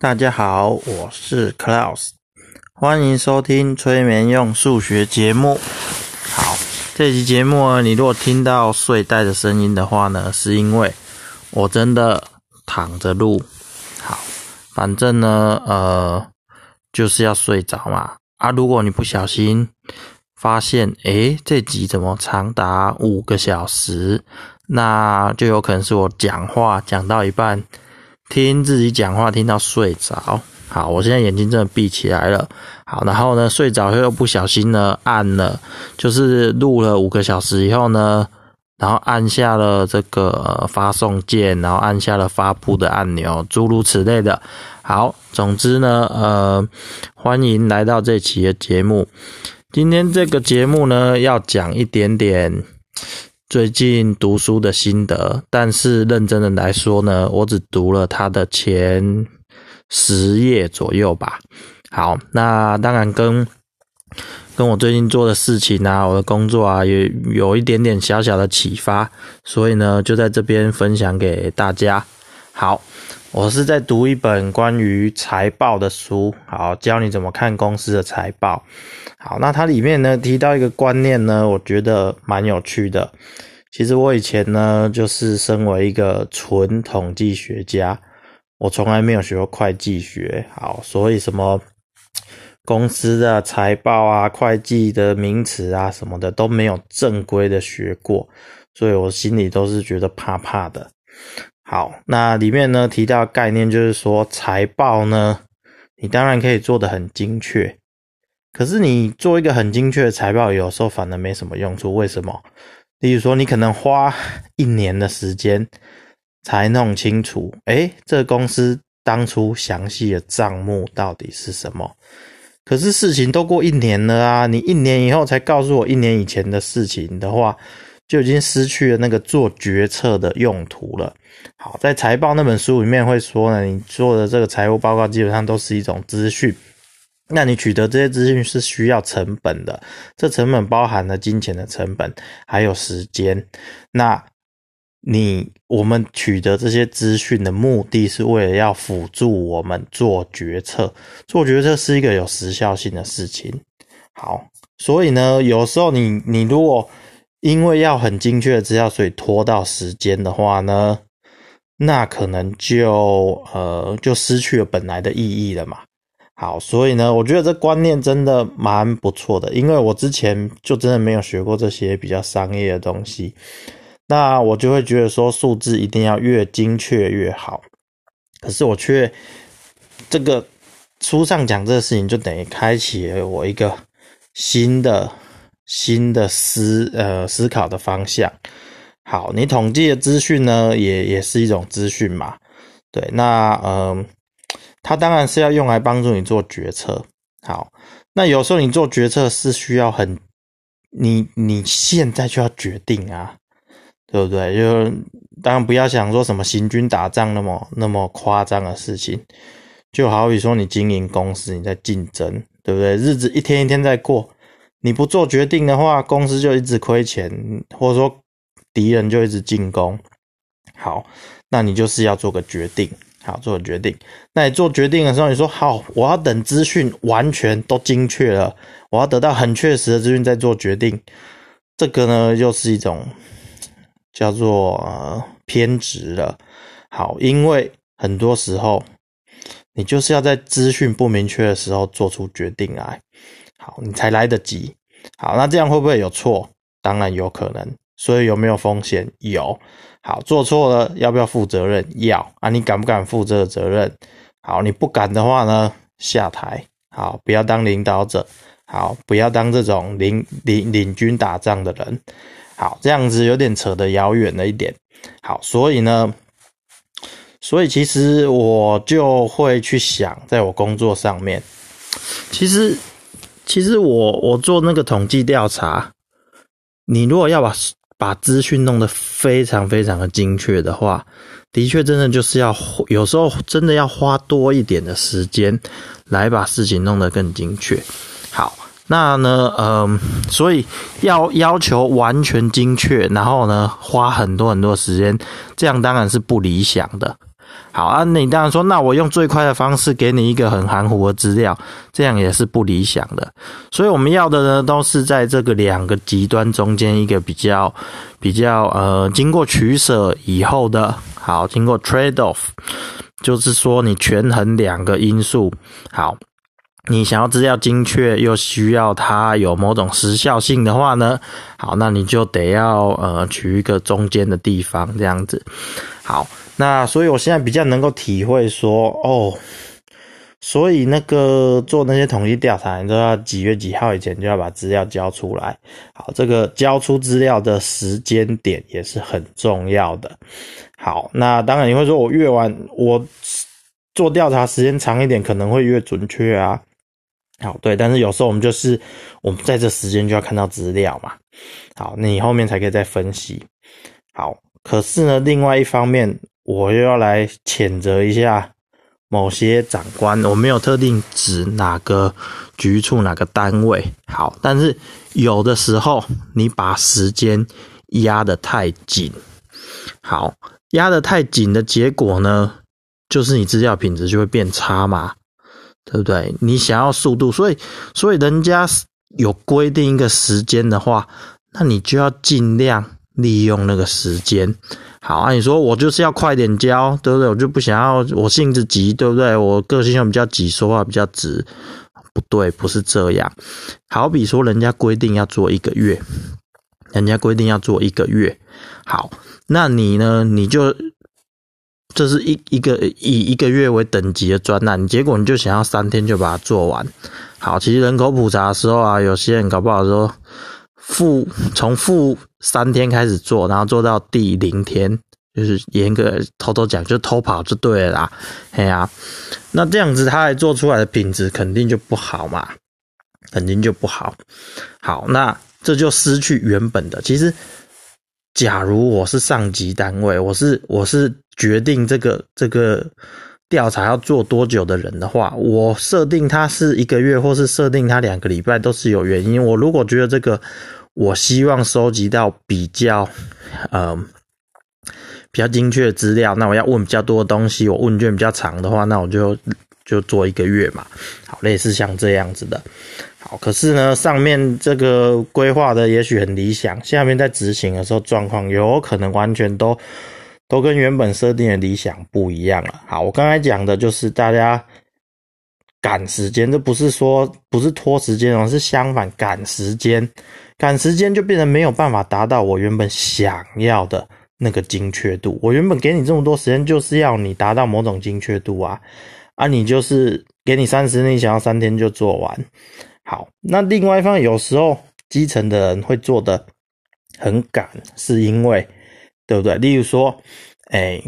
大家好，我是 Klaus，欢迎收听催眠用数学节目。好，这期节目，你如果听到睡袋的声音的话呢，是因为我真的躺着录。好，反正呢，呃，就是要睡着嘛。啊，如果你不小心发现，诶，这集怎么长达五个小时，那就有可能是我讲话讲到一半。听自己讲话听到睡着，好，我现在眼睛真的闭起来了，好，然后呢睡着又不小心呢按了，就是录了五个小时以后呢，然后按下了这个发送键，然后按下了发布的按钮，诸如此类的。好，总之呢，呃，欢迎来到这期的节目。今天这个节目呢，要讲一点点。最近读书的心得，但是认真的来说呢，我只读了他的前十页左右吧。好，那当然跟跟我最近做的事情啊，我的工作啊，也有一点点小小的启发，所以呢，就在这边分享给大家。好，我是在读一本关于财报的书，好，教你怎么看公司的财报。好，那它里面呢提到一个观念呢，我觉得蛮有趣的。其实我以前呢，就是身为一个纯统计学家，我从来没有学过会计学。好，所以什么公司的财报啊、会计的名词啊什么的都没有正规的学过，所以我心里都是觉得怕怕的。好，那里面呢提到概念就是说，财报呢，你当然可以做的很精确。可是你做一个很精确的财报，有时候反而没什么用处。为什么？例如说，你可能花一年的时间才弄清楚，哎，这公司当初详细的账目到底是什么。可是事情都过一年了啊，你一年以后才告诉我一年以前的事情的话，就已经失去了那个做决策的用途了。好，在财报那本书里面会说呢，你做的这个财务报告基本上都是一种资讯。那你取得这些资讯是需要成本的，这成本包含了金钱的成本，还有时间。那你我们取得这些资讯的目的是为了要辅助我们做决策，做决策是一个有时效性的事情。好，所以呢，有时候你你如果因为要很精确的资料，所以拖到时间的话呢，那可能就呃就失去了本来的意义了嘛。好，所以呢，我觉得这观念真的蛮不错的，因为我之前就真的没有学过这些比较商业的东西，那我就会觉得说数字一定要越精确越好。可是我却这个书上讲这个事情，就等于开启了我一个新的新的思呃思考的方向。好，你统计的资讯呢，也也是一种资讯嘛，对，那嗯。它当然是要用来帮助你做决策。好，那有时候你做决策是需要很，你你现在就要决定啊，对不对？就当然不要想说什么行军打仗那么那么夸张的事情。就好比说你经营公司，你在竞争，对不对？日子一天一天在过，你不做决定的话，公司就一直亏钱，或者说敌人就一直进攻。好，那你就是要做个决定。好，做决定。那你做决定的时候，你说好，我要等资讯完全都精确了，我要得到很确实的资讯再做决定。这个呢，又是一种叫做偏执了。好，因为很多时候你就是要在资讯不明确的时候做出决定来，好，你才来得及。好，那这样会不会有错？当然有可能。所以有没有风险？有。好，做错了要不要负责任？要啊，你敢不敢负这个责任？好，你不敢的话呢，下台。好，不要当领导者。好，不要当这种领领领军打仗的人。好，这样子有点扯得遥远了一点。好，所以呢，所以其实我就会去想，在我工作上面，其实其实我我做那个统计调查，你如果要把。把资讯弄得非常非常的精确的话，的确真的就是要有时候真的要花多一点的时间来把事情弄得更精确。好，那呢，嗯，所以要要求完全精确，然后呢，花很多很多时间，这样当然是不理想的。好啊，你当然说，那我用最快的方式给你一个很含糊的资料，这样也是不理想的。所以我们要的呢，都是在这个两个极端中间一个比较比较呃，经过取舍以后的，好，经过 trade off，就是说你权衡两个因素，好。你想要资料精确，又需要它有某种时效性的话呢？好，那你就得要呃取一个中间的地方，这样子。好，那所以我现在比较能够体会说，哦，所以那个做那些统计调查，你都要几月几号以前就要把资料交出来。好，这个交出资料的时间点也是很重要的。好，那当然你会说我越晚我做调查时间长一点，可能会越准确啊。好，对，但是有时候我们就是我们在这时间就要看到资料嘛。好，那你后面才可以再分析。好，可是呢，另外一方面，我又要来谴责一下某些长官。我没有特定指哪个局处、哪个单位。好，但是有的时候你把时间压得太紧，好，压得太紧的结果呢，就是你资料品质就会变差嘛。对不对？你想要速度，所以所以人家有规定一个时间的话，那你就要尽量利用那个时间。好啊，你说我就是要快点交，对不对？我就不想要，我性子急，对不对？我个性又比较急，说话比较直，不对，不是这样。好比说，人家规定要做一个月，人家规定要做一个月，好，那你呢？你就。这是一一个以一个月为等级的专案，结果你就想要三天就把它做完。好，其实人口普查的时候啊，有些人搞不好说负从负三天开始做，然后做到第零天，就是严格偷偷讲就偷跑就对了啦。哎呀，那这样子他还做出来的品质肯定就不好嘛，肯定就不好。好，那这就失去原本的。其实，假如我是上级单位，我是我是。决定这个这个调查要做多久的人的话，我设定它是一个月，或是设定它两个礼拜，都是有原因。我如果觉得这个我希望收集到比较呃比较精确的资料，那我要问比较多的东西，我问卷比较长的话，那我就就做一个月嘛。好，类似像这样子的。可是呢，上面这个规划的也许很理想，下面在执行的时候状况有可能完全都。都跟原本设定的理想不一样了。好，我刚才讲的就是大家赶时间，这不是说不是拖时间哦，是相反赶时间，赶时间就变成没有办法达到我原本想要的那个精确度。我原本给你这么多时间，就是要你达到某种精确度啊，啊，你就是给你三十，你想要三天就做完。好，那另外一方有时候基层的人会做的很赶，是因为。对不对？例如说，哎，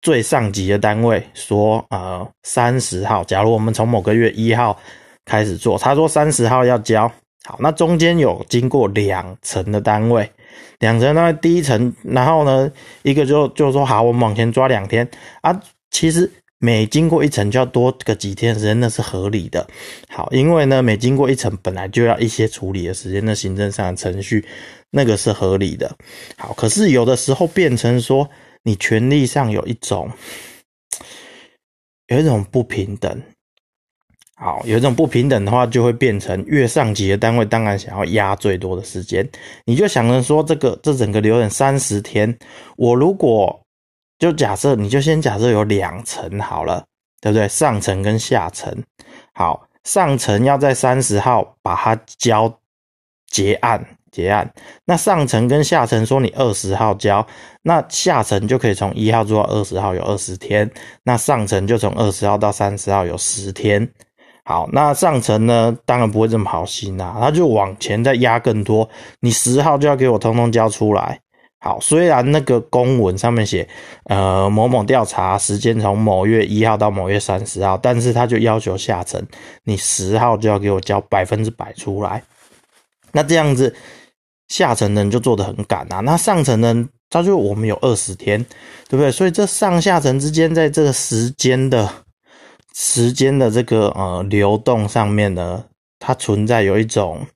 最上级的单位说，呃，三十号，假如我们从某个月一号开始做，他说三十号要交，好，那中间有经过两层的单位，两层单位第一层，然后呢，一个就就说好，我们往前抓两天啊，其实每经过一层就要多个几天时间，那是合理的。好，因为呢，每经过一层本来就要一些处理的时间，那行政上的程序。那个是合理的，好，可是有的时候变成说你权力上有一种有一种不平等，好，有一种不平等的话，就会变成越上级的单位当然想要压最多的时间，你就想着说这个这整个流程三十天，我如果就假设你就先假设有两层好了，对不对？上层跟下层，好，上层要在三十号把它交结案。结案，那上层跟下层说你二十号交，那下层就可以从一号做到二十号有二十天，那上层就从二十号到三十号有十天。好，那上层呢，当然不会这么好心啦，他就往前再压更多，你十号就要给我通通交出来。好，虽然那个公文上面写，呃，某某调查时间从某月一号到某月三十号，但是他就要求下层你十号就要给我交百分之百出来，那这样子。下层人就做的很赶啊，那上层人他就我们有二十天，对不对？所以这上下层之间在这个时间的时间的这个呃流动上面呢，它存在有一种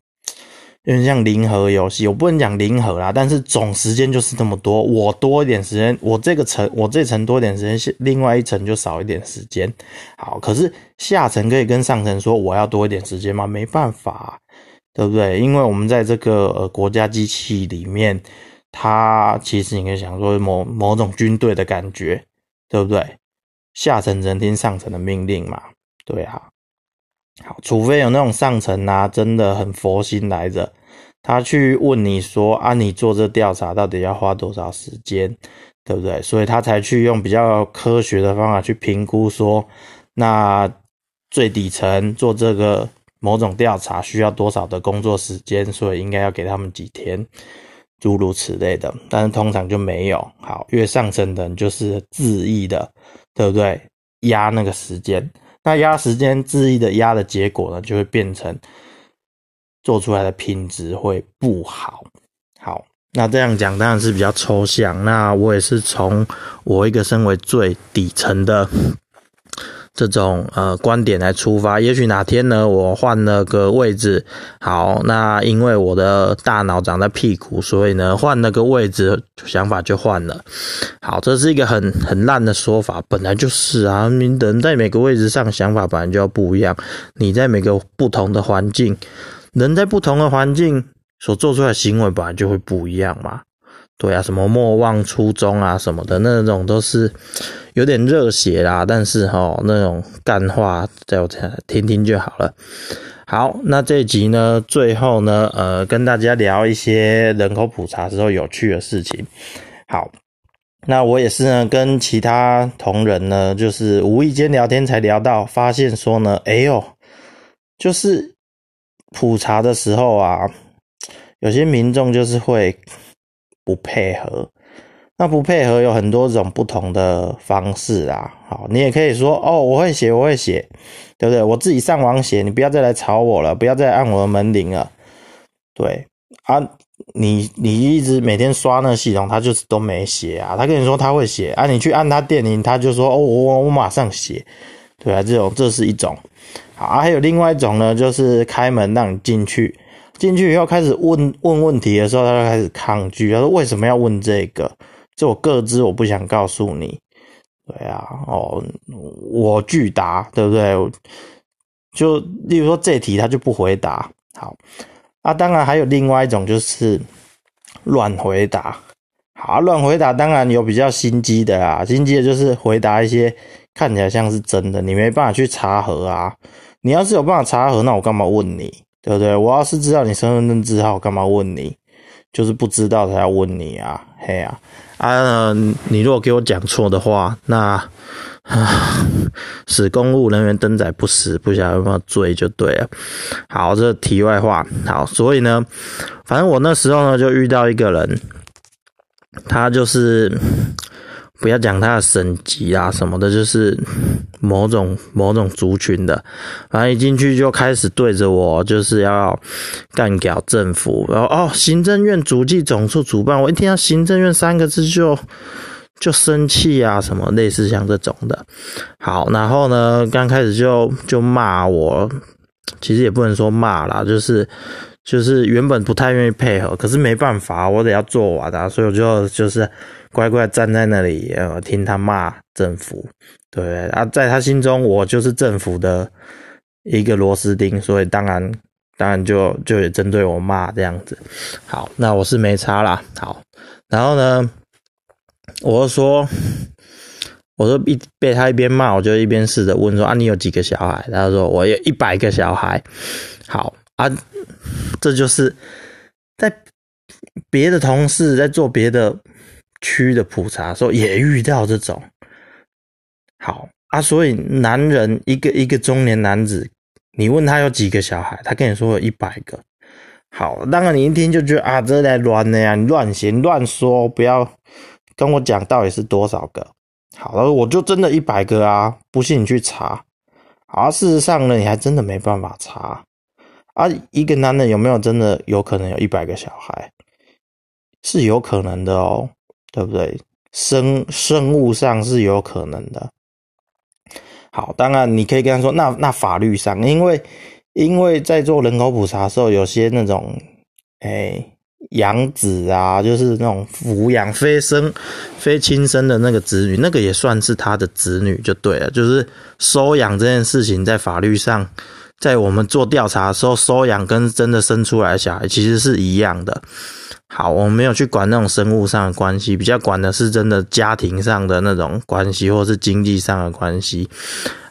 有点像零和游戏，我不能讲零和啦，但是总时间就是这么多，我多一点时间，我这个层我这层多一点时间，另外一层就少一点时间。好，可是下层可以跟上层说我要多一点时间吗？没办法，对不对？因为我们在这个呃国家机器里面，它其实你可以想说某某种军队的感觉，对不对？下层只能听上层的命令嘛，对啊。好，除非有那种上层啊，真的很佛心来着，他去问你说啊，你做这调查到底要花多少时间，对不对？所以他才去用比较科学的方法去评估说，那最底层做这个某种调查需要多少的工作时间，所以应该要给他们几天，诸如此类的。但是通常就没有。好，越上层的人就是恣意的，对不对？压那个时间。那压时间恣意的压的结果呢，就会变成做出来的品质会不好。好，那这样讲当然是比较抽象。那我也是从我一个身为最底层的。这种呃观点来出发，也许哪天呢，我换了个位置，好，那因为我的大脑长在屁股，所以呢换那个位置，想法就换了。好，这是一个很很烂的说法，本来就是啊，你人在每个位置上想法本来就要不一样，你在每个不同的环境，人在不同的环境所做出来的行为本来就会不一样嘛。对啊，什么莫忘初衷啊，什么的那种都是有点热血啦，但是哈，那种干话在我听听就好了。好，那这集呢，最后呢，呃，跟大家聊一些人口普查时候有趣的事情。好，那我也是呢，跟其他同仁呢，就是无意间聊天才聊到，发现说呢，哎呦，就是普查的时候啊，有些民众就是会。不配合，那不配合有很多种不同的方式啊。好，你也可以说哦，我会写，我会写，对不对？我自己上网写，你不要再来吵我了，不要再按我的门铃了。对啊，你你一直每天刷那个系统，他就是都没写啊。他跟你说他会写啊，你去按他电铃，他就说哦，我我马上写，对啊，这种这是一种。好，还有另外一种呢，就是开门让你进去。进去以后开始问问问题的时候，他就开始抗拒。他说：“为什么要问这个？这我各知，我不想告诉你。”对啊，哦，我拒答，对不对？就例如说这题，他就不回答。好啊，当然还有另外一种，就是乱回答。好，乱回答当然有比较心机的啦，心机的就是回答一些看起来像是真的，你没办法去查核啊。你要是有办法查核，那我干嘛问你？对不对？我要是知道你身份证字号，干嘛问你？就是不知道才要问你啊！嘿啊啊！你如果给我讲错的话，那啊，使公务人员登载不实，不晓得有没有罪就对了。好，这题外话。好，所以呢，反正我那时候呢就遇到一个人，他就是。不要讲他的省级啊什么的，就是某种某种族群的，反正一进去就开始对着我，就是要干掉政府。然后哦，行政院主计总处主办，我一听到行政院三个字就就生气啊，什么类似像这种的。好，然后呢，刚开始就就骂我，其实也不能说骂啦，就是就是原本不太愿意配合，可是没办法，我得要做完啊，所以我就就是。乖乖站在那里，呃，听他骂政府，对啊，在他心中，我就是政府的一个螺丝钉，所以当然，当然就就也针对我骂这样子。好，那我是没差啦。好，然后呢，我说，我说一被他一边骂，我就一边试着问说啊，你有几个小孩？他说我有一百个小孩。好啊，这就是在别的同事在做别的。区的普查时候也遇到这种，好啊，所以男人一个一个中年男子，你问他有几个小孩，他跟你说有一百个。好，当然你一听就觉得啊，这在乱的呀，你乱写乱说，不要跟我讲到底是多少个。好了，我就真的一百个啊，不信你去查。啊，事实上呢，你还真的没办法查啊。一个男人有没有真的有可能有一百个小孩，是有可能的哦。对不对？生生物上是有可能的。好，当然你可以跟他说，那那法律上，因为因为在做人口普查的时候，有些那种哎。养子啊，就是那种抚养非生、非亲生的那个子女，那个也算是他的子女就对了。就是收养这件事情，在法律上，在我们做调查的时候，收养跟真的生出来的小孩其实是一样的。好，我们没有去管那种生物上的关系，比较管的是真的家庭上的那种关系，或是经济上的关系。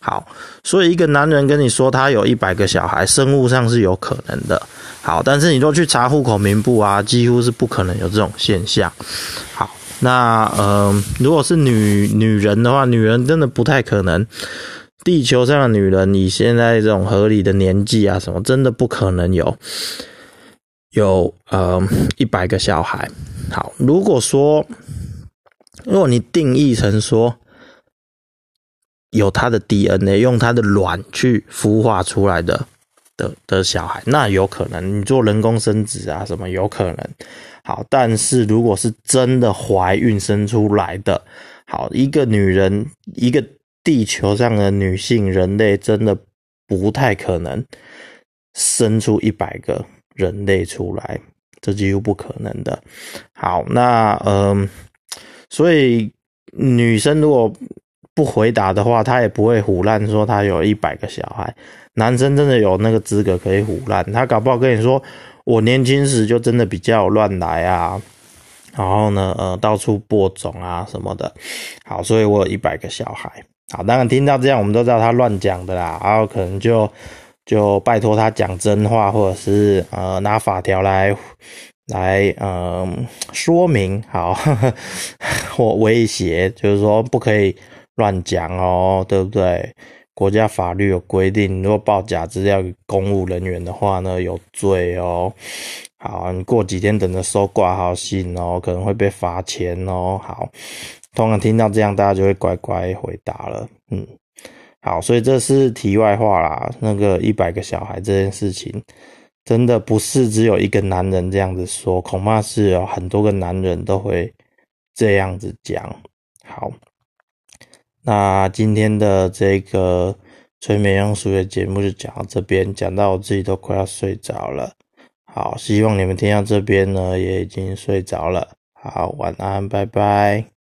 好，所以一个男人跟你说他有一百个小孩，生物上是有可能的。好，但是你若去查户口名簿啊，几乎是不可能有这种现象。好，那呃，如果是女女人的话，女人真的不太可能。地球上的女人，你现在这种合理的年纪啊，什么真的不可能有有呃一百个小孩。好，如果说如果你定义成说有他的 DNA，用他的卵去孵化出来的。的的小孩，那有可能你做人工生殖啊，什么有可能？好，但是如果是真的怀孕生出来的，好，一个女人，一个地球上的女性人类，真的不太可能生出一百个人类出来，这几乎不可能的。好，那嗯，所以女生如果不回答的话，她也不会胡乱说她有一百个小孩。男生真的有那个资格可以胡乱，他搞不好跟你说，我年轻时就真的比较乱来啊，然后呢，呃，到处播种啊什么的，好，所以我有一百个小孩，好，当然听到这样，我们都知道他乱讲的啦，然后可能就就拜托他讲真话，或者是呃拿法条来来呃说明，好，或威胁，就是说不可以乱讲哦，对不对？国家法律有规定，如果报假资料给公务人员的话呢，有罪哦。好，你过几天等着收挂号信哦，可能会被罚钱哦。好，通常听到这样，大家就会乖乖回答了。嗯，好，所以这是题外话啦。那个一百个小孩这件事情，真的不是只有一个男人这样子说，恐怕是有很多个男人都会这样子讲。好。那今天的这个催眠用数学节目就讲到这边，讲到我自己都快要睡着了。好，希望你们听到这边呢，也已经睡着了。好，晚安，拜拜。